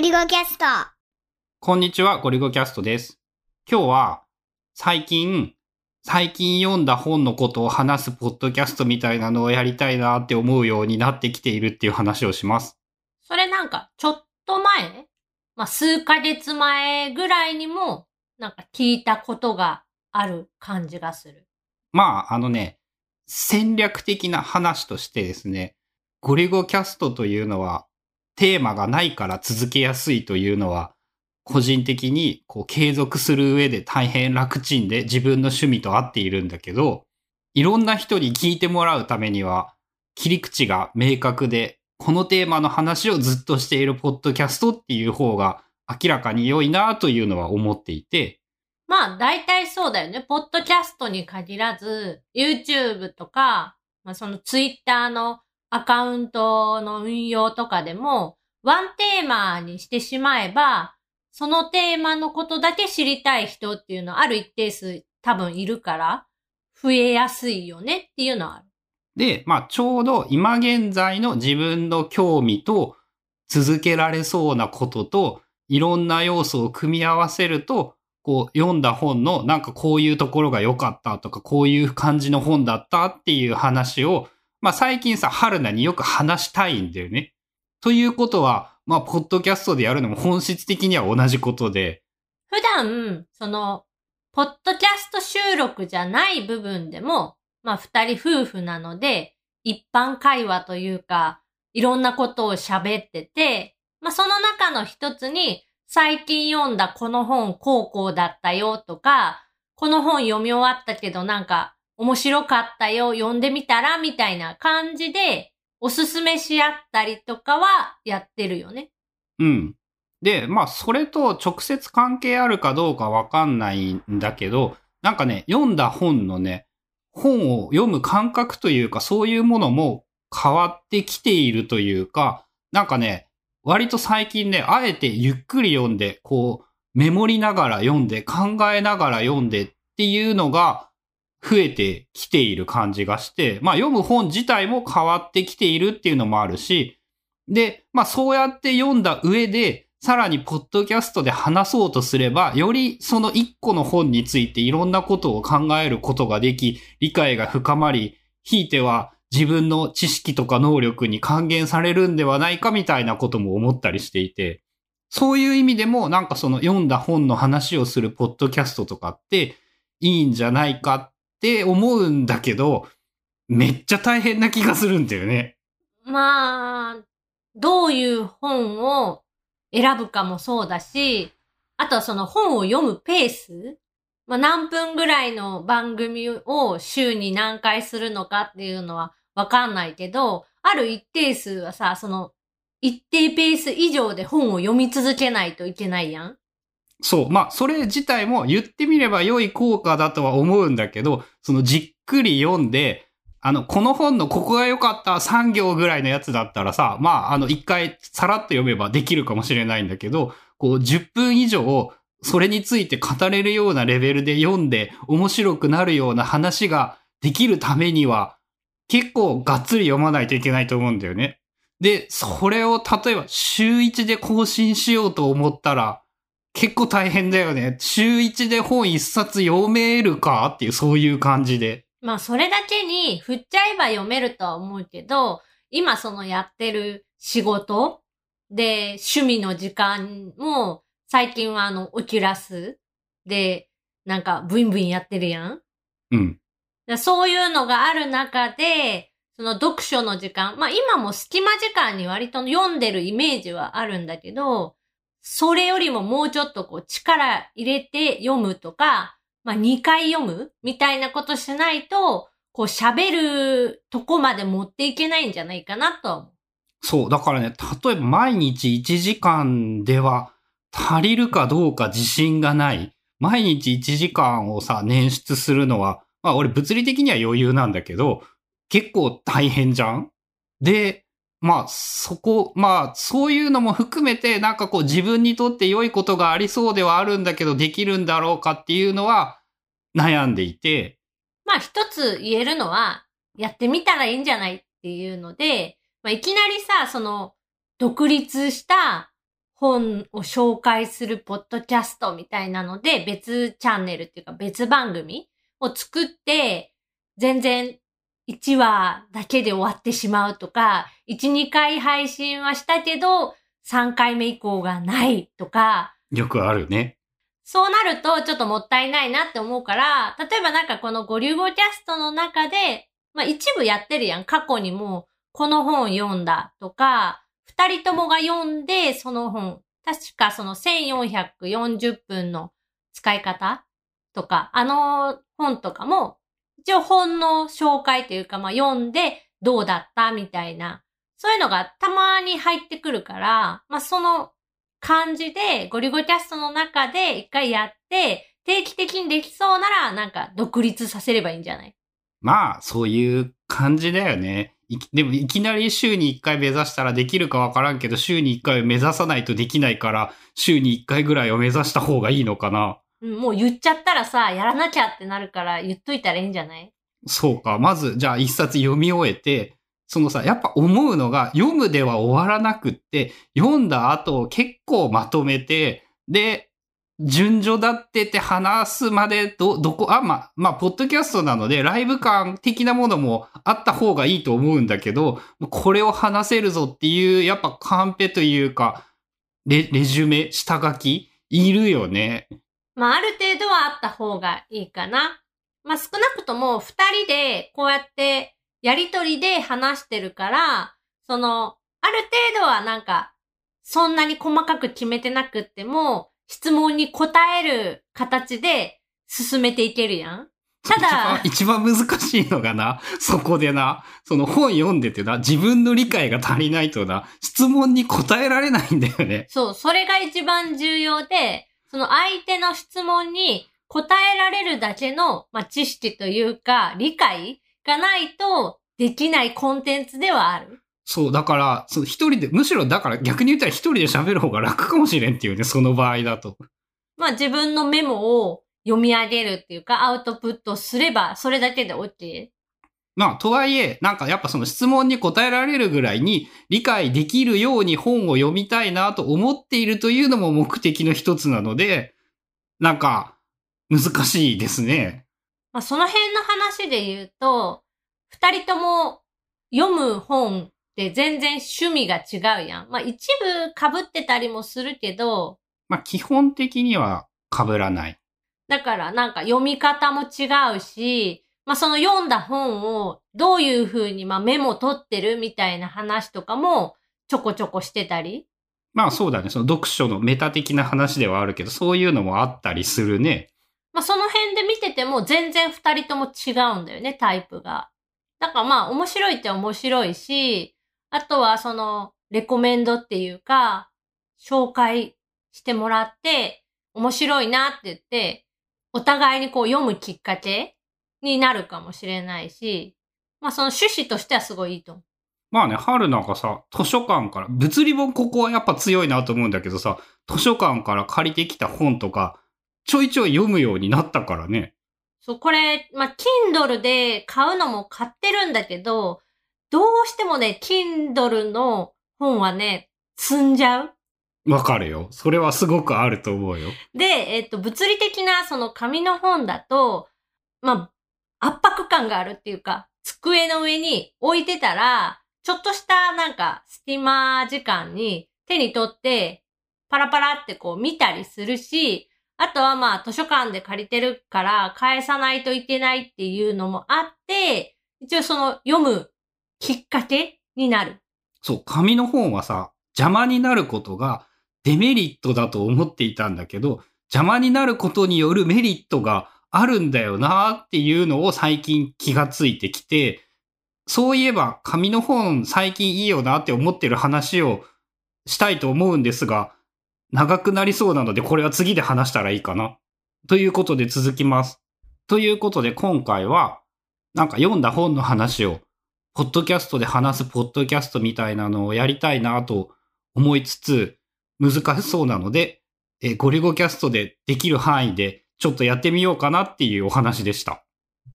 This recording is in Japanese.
ゴリゴキャスト。こんにちは、ゴリゴキャストです。今日は、最近、最近読んだ本のことを話すポッドキャストみたいなのをやりたいなって思うようになってきているっていう話をします。それなんか、ちょっと前？まあ、数ヶ月前ぐらいにも、なんか聞いたことがある感じがする。まあ、あのね、戦略的な話としてですね、ゴリゴキャストというのは、テーマがないから続けやすいというのは、個人的にこう継続する上で大変楽ちんで自分の趣味と合っているんだけど、いろんな人に聞いてもらうためには、切り口が明確で、このテーマの話をずっとしているポッドキャストっていう方が明らかに良いなというのは思っていて、まあ、大体そうだよね。ポッドキャストに限らず、YouTube とか、まあ、その Twitter のアカウントの運用とかでも、ワンテーマにしてしまえば、そのテーマのことだけ知りたい人っていうのはある一定数多分いるから、増えやすいよねっていうのはある。で、まあちょうど今現在の自分の興味と続けられそうなことといろんな要素を組み合わせると、こう読んだ本のなんかこういうところが良かったとかこういう感じの本だったっていう話を、まあ最近さ、春菜によく話したいんだよね。ということは、まあ、ポッドキャストでやるのも本質的には同じことで、普段、その、ポッドキャスト収録じゃない部分でも、まあ二人夫婦なので、一般会話というか、いろんなことを喋ってて、まあその中の一つに、最近読んだこの本高校だったよとか、この本読み終わったけどなんか面白かったよ、読んでみたらみたいな感じで、おすすめし合ったりとかはやってるよね。うん。で、まあ、それと直接関係あるかどうかわかんないんだけど、なんかね、読んだ本のね、本を読む感覚というか、そういうものも変わってきているというか、なんかね、割と最近ね、あえてゆっくり読んで、こう、メモりながら読んで、考えながら読んでっていうのが、増えてきている感じがして、まあ読む本自体も変わってきているっていうのもあるし、で、まあそうやって読んだ上で、さらにポッドキャストで話そうとすれば、よりその一個の本についていろんなことを考えることができ、理解が深まり、ひいては自分の知識とか能力に還元されるんではないかみたいなことも思ったりしていて、そういう意味でもなんかその読んだ本の話をするポッドキャストとかっていいんじゃないかって思うんだけど、めっちゃ大変な気がするんだよね。まあ、どういう本を選ぶかもそうだし、あとはその本を読むペースまあ何分ぐらいの番組を週に何回するのかっていうのはわかんないけど、ある一定数はさ、その一定ペース以上で本を読み続けないといけないやん。そう。まあ、それ自体も言ってみれば良い効果だとは思うんだけど、そのじっくり読んで、あの、この本のここが良かった3行ぐらいのやつだったらさ、まあ、あの、一回さらっと読めばできるかもしれないんだけど、こう、10分以上、それについて語れるようなレベルで読んで、面白くなるような話ができるためには、結構がっつり読まないといけないと思うんだよね。で、それを例えば週1で更新しようと思ったら、結構大変だよね。週1で本一冊読めるか？っていう、そういう感じで。まあそれだけに振っちゃえば読めるとは思うけど、今そのやってる仕事で趣味の時間も最近はあのオキュラスでなんかブインブインやってるやん。うん。だそういうのがある中で、その読書の時間、まあ今も隙間時間に割と読んでるイメージはあるんだけど、それよりももうちょっとこう力入れて読むとか、まあ2回読むみたいなことしないと、こう喋るとこまで持っていけないんじゃないかなと。そう。だからね、例えば毎日1時間では足りるかどうか自信がない。毎日1時間をさ、捻出するのは、まあ俺物理的には余裕なんだけど、結構大変じゃんで、まあそこ、まあそういうのも含めてなんかこう自分にとって良いことがありそうではあるんだけどできるんだろうかっていうのは悩んでいて、まあ一つ言えるのは、やってみたらいいんじゃないっていうので、まあいきなりさ、その、独立した本を紹介するポッドキャストみたいなので、別チャンネルっていうか別番組を作って、全然1話だけで終わってしまうとか、1、2回配信はしたけど、3回目以降がないとか、よくあるね。そうなるとちょっともったいないなって思うから、例えばなんかこのゴリュゴキャストの中で、まあ一部やってるやん。過去にもこの本読んだとか、二人ともが読んでその本、確かその1440分の使い方とか、あの本とかも、一応本の紹介というか、まあ読んでどうだったみたいな、そういうのがたまに入ってくるから、まあその感じで、ゴリゴキャストの中で一回やって、定期的にできそうなら、なんか独立させればいいんじゃない？まあ、そういう感じだよね。でも、いきなり週に1回目指したらできるかわからんけど、週に1回目指さないとできないから、週に1回ぐらいを目指した方がいいのかな。もう言っちゃったらさ、やらなきゃってなるから言っといたらいいんじゃない？そうか。まず、じゃあ一冊読み終えて、そのさ、やっぱ思うのが、読むでは終わらなくって、読んだ後結構まとめて、で、順序だってて話すまでど、どこ、あ、まあ、まあ、ポッドキャストなので、ライブ感的なものもあった方がいいと思うんだけど、これを話せるぞっていう、やっぱカンペというか、レ、レジュメ、下書き、いるよね。まあ、ある程度はあった方がいいかな。まあ、少なくとも二人でこうやってやりとりで話してるから、その、ある程度はなんか、そんなに細かく決めてなくっても、質問に答える形で進めていけるやん。ただ、一番、一番難しいのがな、そこでな、その本読んでてな、自分の理解が足りないとな、質問に答えられないんだよね。そう、それが一番重要で、その相手の質問に答えられるだけの、まあ、知識というか、理解がないとできないコンテンツではある。そう、だから、そう一人で、むしろだから逆に言ったら一人で喋る方が楽かもしれんっていうね、その場合だと。まあ自分のメモを読み上げるっていうか、アウトプットすれば、それだけで OK。まあ、とはいえ、なんかやっぱその質問に答えられるぐらいに理解できるように本を読みたいなと思っているというのも目的の一つなので、なんか、難しいですね。まあその辺の話で言うと、二人とも読む本って全然趣味が違うやん。まあ一部被ってたりもするけど、まあ、基本的には被らない。だからなんか読み方も違うし、まあその読んだ本をどういう風にまあメモ取ってるみたいな話とかもちょこちょこしてたり？まあそうだね。その読書のメタ的な話ではあるけど、そういうのもあったりするね。まあその辺で見てても全然二人とも違うんだよね、タイプが。だからまあ面白いって面白いし、あとはそのレコメンドっていうか、紹介してもらって面白いなって言って、お互いにこう読むきっかけになるかもしれないし、まあその趣旨としてはすごいいいと思う。まあね、春なんかさ、図書館から、物理本ここはやっぱ強いなと思うんだけどさ、図書館から借りてきた本とか、ちょいちょい読むようになったからね。そう、これ、まあ、Kindle で買うのも買ってるんだけど、どうしてもね、Kindle の本はね、積んじゃう。わかるよ。それはすごくあると思うよ。で、えっと、物理的なその紙の本だと、まあ、圧迫感があるっていうか、机の上に置いてたら、ちょっとしたなんか隙間時間に手に取って、パラパラってこう見たりするし、あとはまあ図書館で借りてるから返さないといけないっていうのもあって、一応その読むきっかけになる。そう、紙の本はさ、邪魔になることがデメリットだと思っていたんだけど、邪魔になることによるメリットがあるんだよなっていうのを最近気がついてきて、そういえば紙の本最近いいよなって思ってる話をしたいと思うんですが、長くなりそうなのでこれは次で話したらいいかな。ということで続きます。ということで今回は、なんか読んだ本の話を、ポッドキャストで話すポッドキャストみたいなのをやりたいなと思いつつ、難しそうなので、ゴリゴキャストでできる範囲でちょっとやってみようかなっていうお話でした。